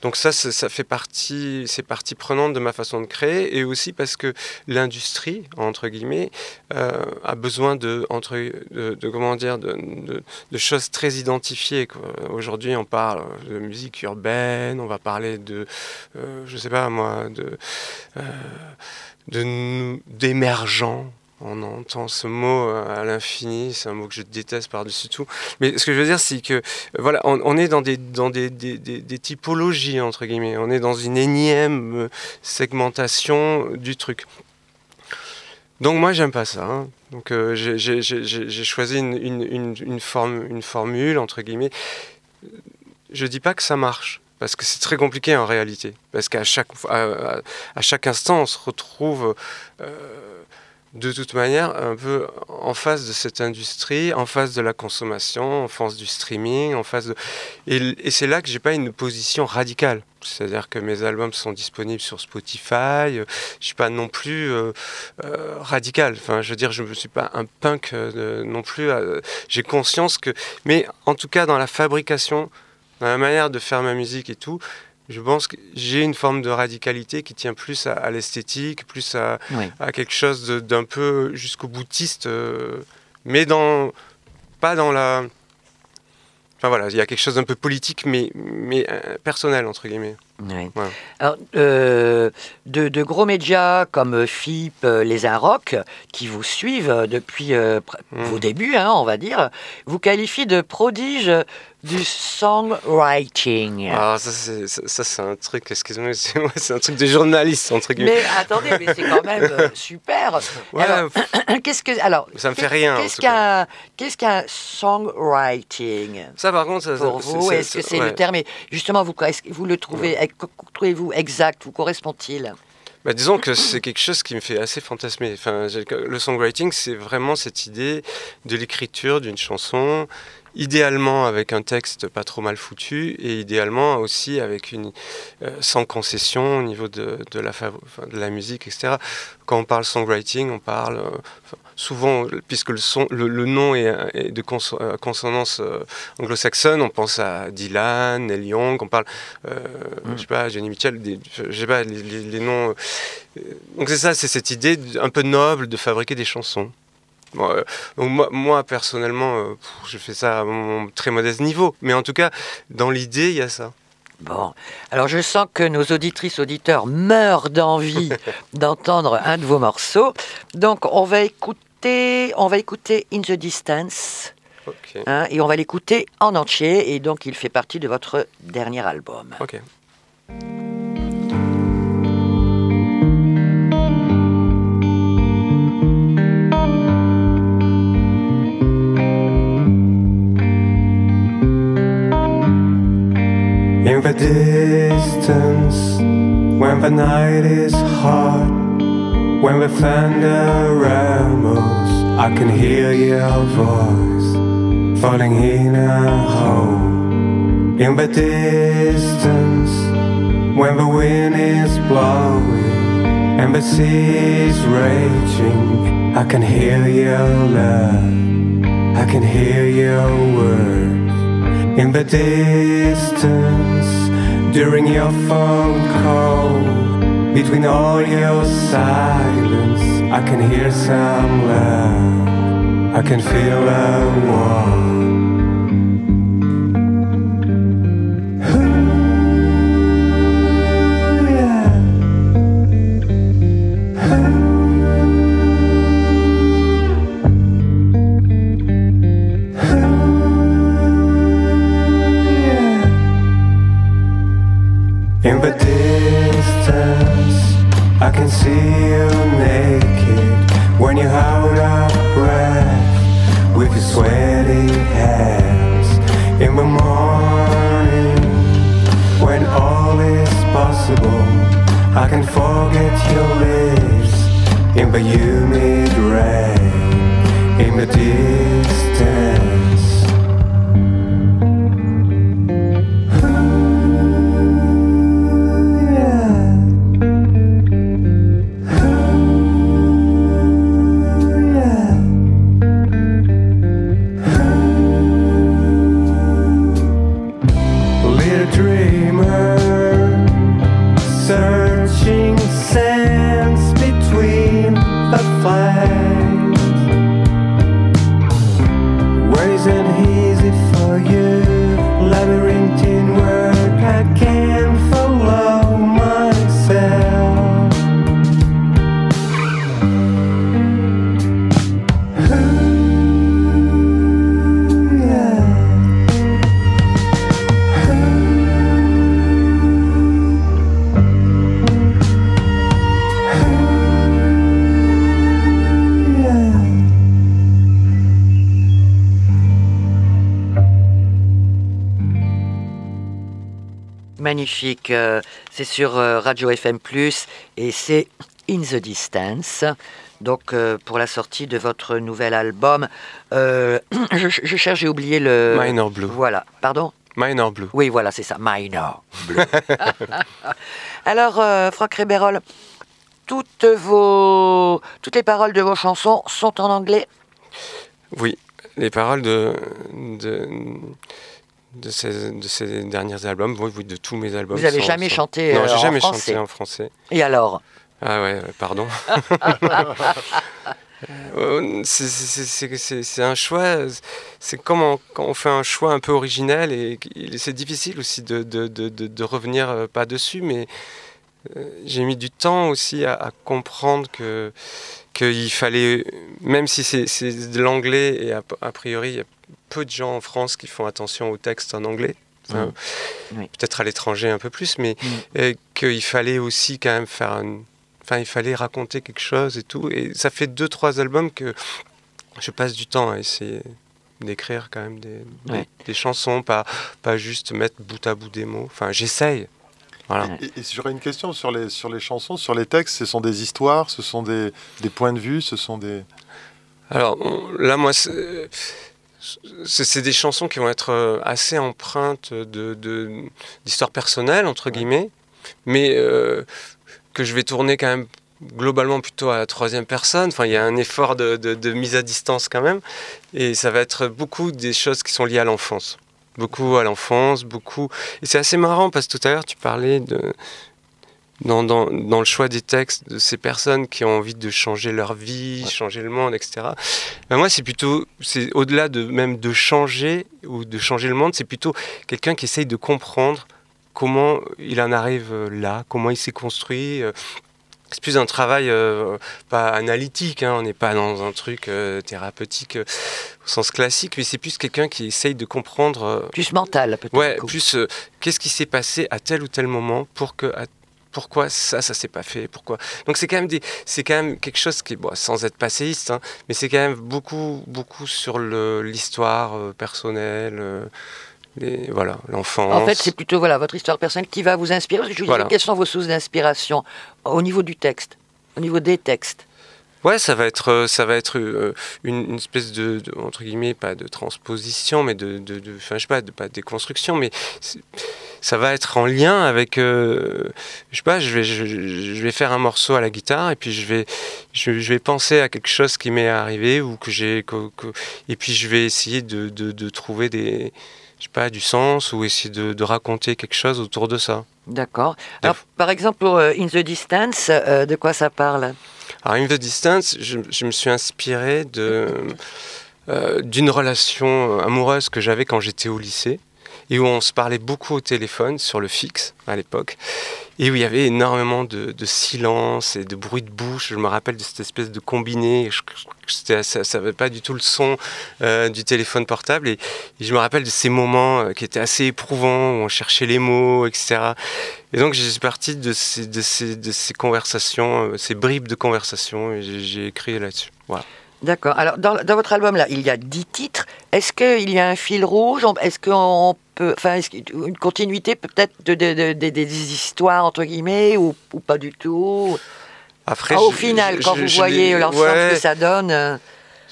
donc ça, ça fait partie, c'est partie prenante de ma façon de créer, et aussi parce que l'industrie, entre guillemets, euh, a besoin de, entre, de, comment dire, de, choses très identifiées. Aujourd'hui, on parle de musique urbaine, on va parler de, euh, je sais pas moi, de, euh, d'émergents on entend ce mot euh, à l'infini, c'est un mot que je déteste par-dessus tout. Mais ce que je veux dire, c'est que voilà, on, est dans, des, dans des, des, typologies, entre guillemets. On est dans une énième euh, segmentation du truc. Donc moi, j'aime pas ça. Hein. Donc euh, j'ai choisi une, une, une, forme, une formule, entre guillemets. Je dis pas que ça marche parce que c'est très compliqué en réalité, parce qu'à chaque, à, à, chaque instant, on se retrouve de toute manière un peu en face de cette industrie, en face de la consommation, en face du streaming, en face de... Et, c'est là que j'ai pas une position radicale. C'est-à-dire que mes albums sont disponibles sur Spotify. Euh, je suis pas non plus euh, euh, radical. Enfin, je veux dire, je ne suis pas un punk non plus. j'ai conscience que... Mais en tout cas, dans la fabrication, dans la manière de faire ma musique et tout, je pense que j'ai une forme de radicalité qui tient plus à, l'esthétique, plus à, quelque chose d'un peu jusqu'au boutiste, euh, mais dans, pas dans la. Enfin voilà, il y a quelque chose d'un peu politique, mais, mais euh, personnel, entre guillemets. Alors, euh, de, gros médias comme FIP, Les Inrocks, qui vous suivent depuis mmh. vos débuts, hein, on va dire, vous qualifient de prodige du songwriting. Ah, ça, c'est, ça, c'est un truc, excusez-moi, [LAUGHS] c'est, un truc de journaliste, entre guillemets. Mais attendez, mais c'est quand même euh, [LAUGHS] super. alors, [CLEARS THROAT] qu'est-ce que. Alors, ça me fait rien. Qu'est-ce qu'un, qu'est-ce qu'un songwriting? Ça, par contre, ça, pour vous, est-ce que c'est le terme? Justement, vous, vous le trouvez, trouvez-vous exact? Vous correspond-il? Bah, disons que c'est quelque chose qui me fait assez fantasmer. Enfin, le songwriting, c'est vraiment cette idée de l'écriture d'une chanson idéalement avec un texte pas trop mal foutu et idéalement aussi avec une euh, sans concession au niveau de, de la, de la musique, etc. Quand on parle songwriting, on parle euh, souvent, puisque le, son, le, nom est, de euh, consonance anglo-saxonne, on pense à Dylan, Neil Young, on parle, mm. je sais pas, Johnny Mitchell, des, je sais pas, les, les noms. donc c'est ça, c'est cette idée un peu noble de fabriquer des chansons. Euh, donc moi, personnellement, euh, je fais ça à mon très modeste niveau. Mais en tout cas, dans l'idée, il y a ça. Bon, alors je sens que nos auditrices, auditeurs meurent d'envie [LAUGHS] d'entendre un de vos morceaux. Donc on va écouter, on va écouter In the Distance. Hein, et on va l'écouter en entier. Et donc il fait partie de votre dernier album. Ok. The distance. When the night is hot, when the thunder rumbles, I can hear your voice falling in a hole. In the distance, when the wind is blowing and the sea is raging, I can hear your love, I can hear your words in the distance during your phone call. Between all your silence, I can hear some love. I can feel a war. Can see you naked when you hold up breath with your sweaty hands. In the morning, when all is possible, I can forget your lips in the humid rain, in the distance. Magnifique. euh, c'est sur euh, Radio FM et c'est In the Distance. Donc, euh, pour la sortie de votre nouvel album, euh, [CLEARS THROAT] je, je cherche, j'ai oublié le. Minor Blue. Voilà, pardon? Minor Blue. Oui, voilà, c'est ça, Minor Blue. [LAUGHS] Alors, euh, Franck Réberol, toutes, vos, toutes les paroles de vos chansons sont en anglais? Oui, les paroles de, de, de, ces, de ces derniers albums, oui, de tous mes albums. Vous n'avez jamais sont- chanté Non, euh, j'ai en jamais français chanté en français. Et alors? Ah ouais, ouais, pardon. [LAUGHS] Euh, c'est- c'est- un choix, c'est comme on- quand on fait un choix un peu originel et, et c'est difficile aussi de, de, de, revenir euh, pas dessus, mais euh, j'ai mis du temps aussi à, à comprendre que qu'il fallait, même si c'est de l'anglais et a, a priori il a peu de gens en France qui font attention au texte en anglais. Enfin, Mm. Oui. Peut-être à l'étranger un peu plus, mais Mm. euh, qu'il fallait aussi quand même faire un, Enfin, il fallait raconter quelque chose et tout. Et ça fait deux, trois albums que je passe du temps à essayer d'écrire quand même des, des- Ouais. des chansons, pas, pas juste mettre bout à bout des mots. Enfin, j'essaye. Voilà. Et, et j'aurais une question sur les, sur les chansons, sur les textes. Ce sont des histoires, ce sont des, des points de vue, ce sont des. Alors on- là, moi, c'est des chansons qui vont être euh, assez empreintes de- de- d'histoires personnelles, entre guillemets, mais euh, que je vais tourner quand même globalement plutôt à la troisième personne. Enfin, il y a un effort de, de- de mise à distance quand même, et ça va être beaucoup des choses qui sont liées à l'enfance. Beaucoup à l'enfance, beaucoup... Et c'est assez marrant parce que tout à l'heure, tu parlais de... Dans, dans, dans le choix des textes de ces personnes qui ont envie de changer leur vie, changer le monde, etc. Ben moi, c'est plutôt, c'est au-delà de même de changer ou de changer le monde, c'est plutôt quelqu'un qui essaye de comprendre comment il en arrive euh, là, comment il s'est construit. euh. C'est plus un travail euh, pas analytique, hein, on n'est pas dans un truc euh, thérapeutique euh, au sens classique, mais c'est plus quelqu'un qui essaye de comprendre. Plus mental, peut-être. Ouais, ou- plus qu'est-ce qui s'est passé à tel ou tel moment pour que à- pourquoi ça ça s'est pas fait pourquoi donc c'est quand même des c'est quand même quelque chose qui bon, sans être passéiste hein, mais c'est quand même beaucoup beaucoup sur le l'histoire euh, personnelle euh, les, voilà l'enfance En fait, c'est plutôt voilà, votre histoire personnelle qui va vous inspirer. Parce que je vous Voilà. disais, quelles sont vos sources d'inspiration au niveau du texte, au niveau des textes? Ouais, ça va être, euh, ça va être euh, une, une espèce de, de- entre guillemets, pas de transposition, mais de, de, de- je sais pas, de, pas de déconstruction, mais c'est- ça va être en lien avec, euh, je sais pas, je vais, je, je vais faire un morceau à la guitare et puis je vais, je, je vais penser à quelque chose qui m'est arrivé ou que j'ai, que- que- et puis je vais essayer de, de, de trouver des, je sais pas, du sens ou essayer de, de raconter quelque chose autour de ça. D'accord. Alors, par exemple, pour euh, In the Distance, euh, de quoi ça parle? Alors, In the Distance, je, je me suis inspiré de, euh, d'une relation amoureuse que j'avais quand j'étais au lycée et où on se parlait beaucoup au téléphone sur le fixe à l'époque et où il y avait énormément de, silence et de bruit de bouche. Je me rappelle de cette espèce de combiné. Je, ça n'avait pas du tout le son euh, du téléphone portable et, je me rappelle de ces moments euh, qui étaient assez éprouvants où on cherchait les mots, etc. Et donc j'ai parti de ces, de ces, conversations, euh, ces bribes de conversations et j'ai écrit là-dessus. Voilà. D'accord. Alors, dans, dans votre album, là, il y a dix titres. Est-ce qu'il y a un fil rouge? Est-ce qu'on peut. Enfin, une continuité peut-être de, de- de- de- des histoires, entre guillemets, ou, ou pas du tout? Après, Ah, Au final, quand vous voyez l'ensemble ouais, que ça donne. euh,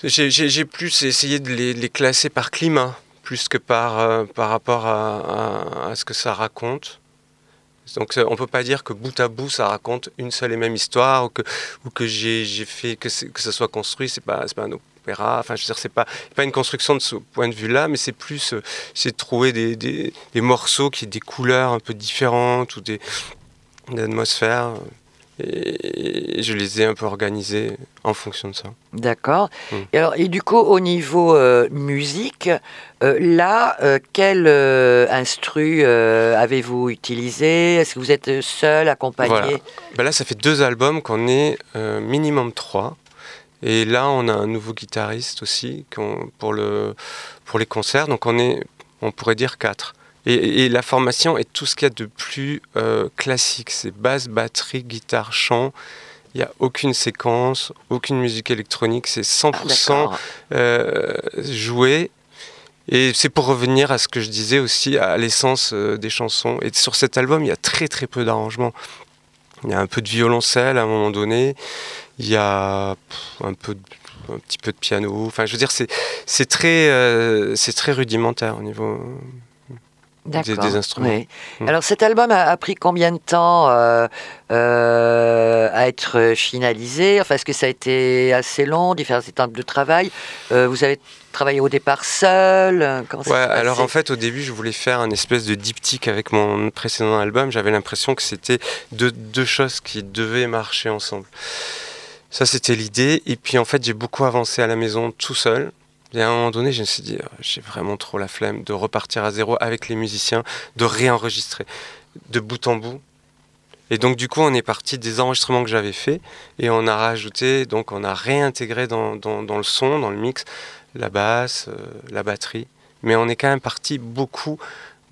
J'ai- plus essayé de les, classer par climat, plus que par, euh, par rapport à, à- à ce que ça raconte. Donc euh, on peut pas dire que bout à bout ça raconte une seule et même histoire ou que, j'ai fait que, que ça soit construit, c'est pas, pas un opéra. Enfin, je veux dire, c'est pas, une construction de ce point de vue-là, mais c'est plus, euh, c'est de trouver des, morceaux qui aient des couleurs un peu différentes ou des, des atmosphères. Et, je les ai un peu organisés en fonction de ça. D'accord. Mm. Et, alors, et du coup, au niveau euh, musique, euh, là, euh, quel instru avez-vous utilisé? Est-ce que vous êtes seul, accompagné? Voilà. Ben là, ça fait deux albums qu'on est minimum trois. Et là, on a un nouveau guitariste aussi pour, le, pour les concerts. Donc, on est, on pourrait dire quatre. Et, et la formation est tout ce qu'il y a de plus euh, classique. C'est basse, batterie, guitare, chant. Il n'y a aucune séquence, aucune musique électronique. C'est 100% Ah, euh, joué. Et c'est pour revenir à ce que je disais aussi, à l'essence euh, des chansons. Et sur cet album, il y a très très peu d'arrangements. Il y a un peu de violoncelle à un moment donné. Il y a pff, un peu, de- un petit peu de piano. Enfin, je veux dire, c'est c'est très, euh, c'est très rudimentaire au niveau des, des instruments. Oui. Mm. Alors cet album a, a pris combien de temps euh, euh, à être finalisé? Enfin, est-ce que ça a été assez long, différentes étapes de travail? Euh, Vous avez travaillé au départ seul? Comment Ouais, alors en fait, au début, je voulais faire un espèce de diptyque avec mon précédent album. J'avais l'impression que c'était deux, deux choses qui devaient marcher ensemble. Ça, c'était l'idée. Et puis, en fait, j'ai beaucoup avancé à la maison tout seul. Et à un moment donné, je me suis dit, Ah, j'ai vraiment trop la flemme de repartir à zéro avec les musiciens, de réenregistrer de bout en bout. Et donc, du coup, on est parti des enregistrements que j'avais faits et on a rajouté, donc, on a réintégré dans, dans- dans le son, dans le mix, la basse, euh, la batterie. Mais on est quand même parti beaucoup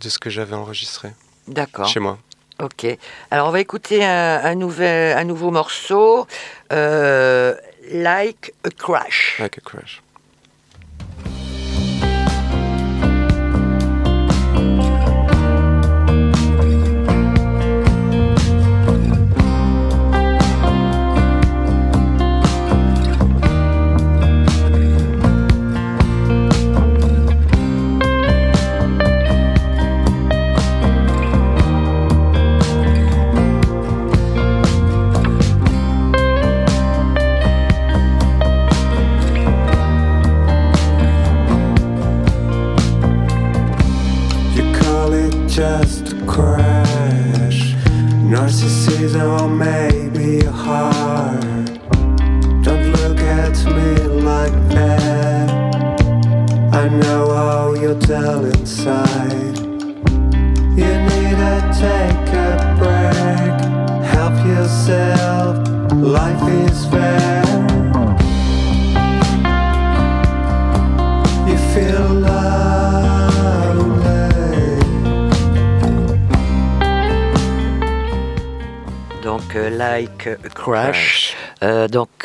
de ce que j'avais enregistré D'accord. chez moi. Ok. Alors on va écouter un, un nouvel, un nouveau morceau, euh, Like a Crash. Like a crash.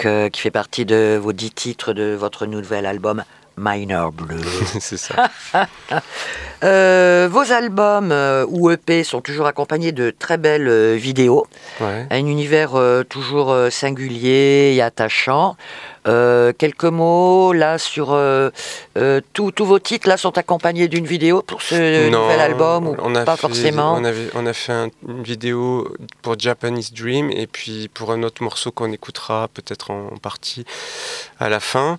Euh, qui fait partie de vos dix titres de votre nouvel album Minor Blue. [LAUGHS] C'est ça. [LAUGHS] Euh, vos albums euh, ou EP sont toujours accompagnés de très belles euh, vidéos, Ouais. un univers toujours singulier et attachant. Quelques mots là sur tous vos titres là sont accompagnés d'une vidéo pour ce Non, nouvel album ou on a pas fait- forcément On, avait, on a fait un- une vidéo pour Japanese Dream et puis pour un autre morceau qu'on écoutera peut-être en, partie à la fin.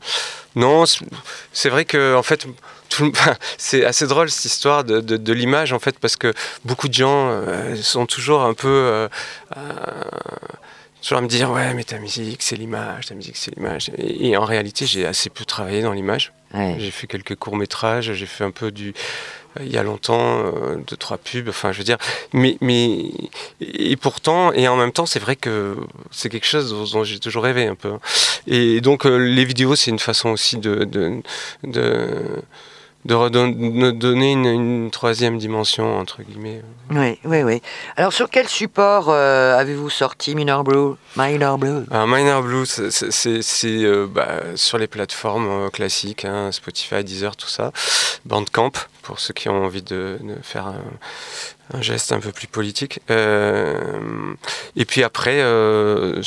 Non, c'est- c'est vrai que en fait, [LAUGHS] c'est assez drôle cette histoire de, de, l'image en fait parce que beaucoup de gens euh, sont toujours un peu euh, toujours à me dire ouais mais ta musique c'est l'image, ta musique c'est l'image et, en réalité j'ai assez peu travaillé dans l'image. J'ai fait quelques courts métrages, j'ai fait un peu du il y a longtemps, euh, deux, trois pubs, enfin je veux dire, mais, mais et pourtant, et en même temps, c'est vrai que c'est quelque chose dont, j'ai toujours rêvé un peu. Hein. Et donc euh, les vidéos, c'est une façon aussi de, de, de de redonner une, troisième dimension, entre guillemets. Oui, oui, oui. Alors, sur quel support euh, avez-vous sorti Minor Blue? Minor Blue Alors, Minor Blue, c'est euh, bah, sur les plateformes euh, classiques, hein, Spotify, Deezer, tout ça. Bandcamp, pour ceux qui ont envie de, de faire un, geste un peu plus politique. Euh, et puis après, euh,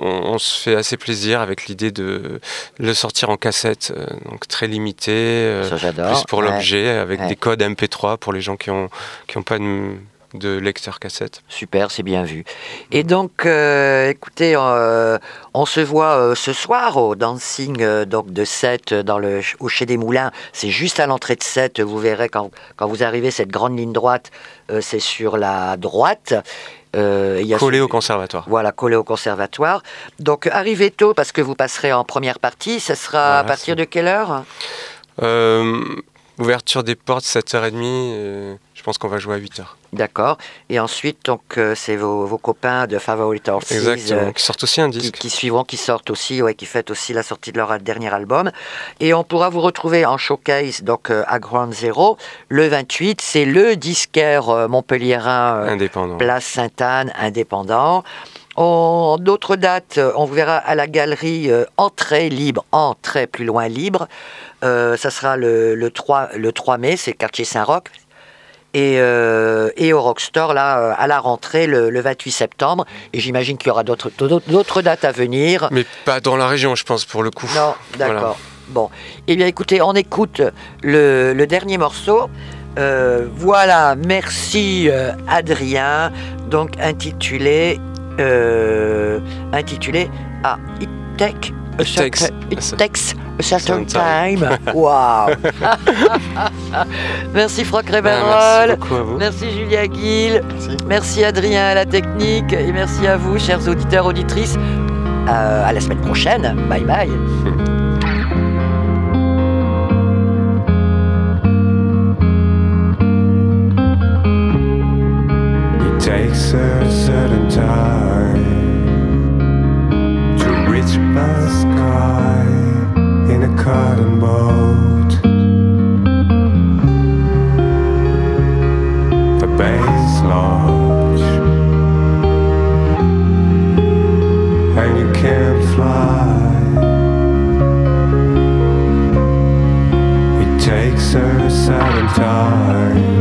on, se fait assez plaisir avec l'idée de le sortir en cassette, euh, donc très limité, plus pour l'objet, avec des codes MP3 pour les gens qui n'ont qui ont pas de de lecteur cassette. Super, c'est bien vu. Et donc, euh, écoutez, euh, on se voit euh, ce soir au dancing donc de 7 dans le, au Chez des Moulins. C'est juste à l'entrée de 7. Vous verrez quand, quand vous arrivez, cette grande ligne droite, c'est sur la droite. Euh, collé au conservatoire. Voilà, collé au conservatoire. Donc arrivez tôt parce que vous passerez en première partie. Ça sera à partir de quelle heure? Ouverture des portes 7h30. je pense qu'on va jouer à 8h. D'accord. Et ensuite, donc, euh, c'est vos, vos, copains de Favorite Horses. Exactement, euh, qui sortent aussi un disque. Qui, suivront, qui sortent aussi, ouais, qui fêtent aussi la sortie de leur dernier album. Et on pourra vous retrouver en showcase, donc, euh, à Ground Zero, le 28. C'est le disquaire montpelliérain. indépendant. Place Sainte-Anne, indépendant. En d'autres dates, on vous verra à la galerie Entrée libre, Entrée plus loin libre. Ça sera le, le, 3, le 3 mai, c'est quartier Saint-Roch, et, euh, et, au Rockstore là euh, à la rentrée le, 28 septembre. Et j'imagine qu'il y aura d'autres dates à venir. Mais pas dans la région, je pense, pour le coup. Non, [LAUGHS] d'accord. Bon, eh bien écoutez, on écoute le, dernier morceau. Euh, voilà, merci Adrien, donc intitulé, intitulé Ah, A It takes a certain time. [LAUGHS] Waouh [LAUGHS] Merci Franck Réberol. merci, Julia Guil. Merci. Adrien à la technique. Et merci à vous, chers auditeurs, auditrices. Euh, à la semaine prochaine. Bye bye. [LAUGHS] certain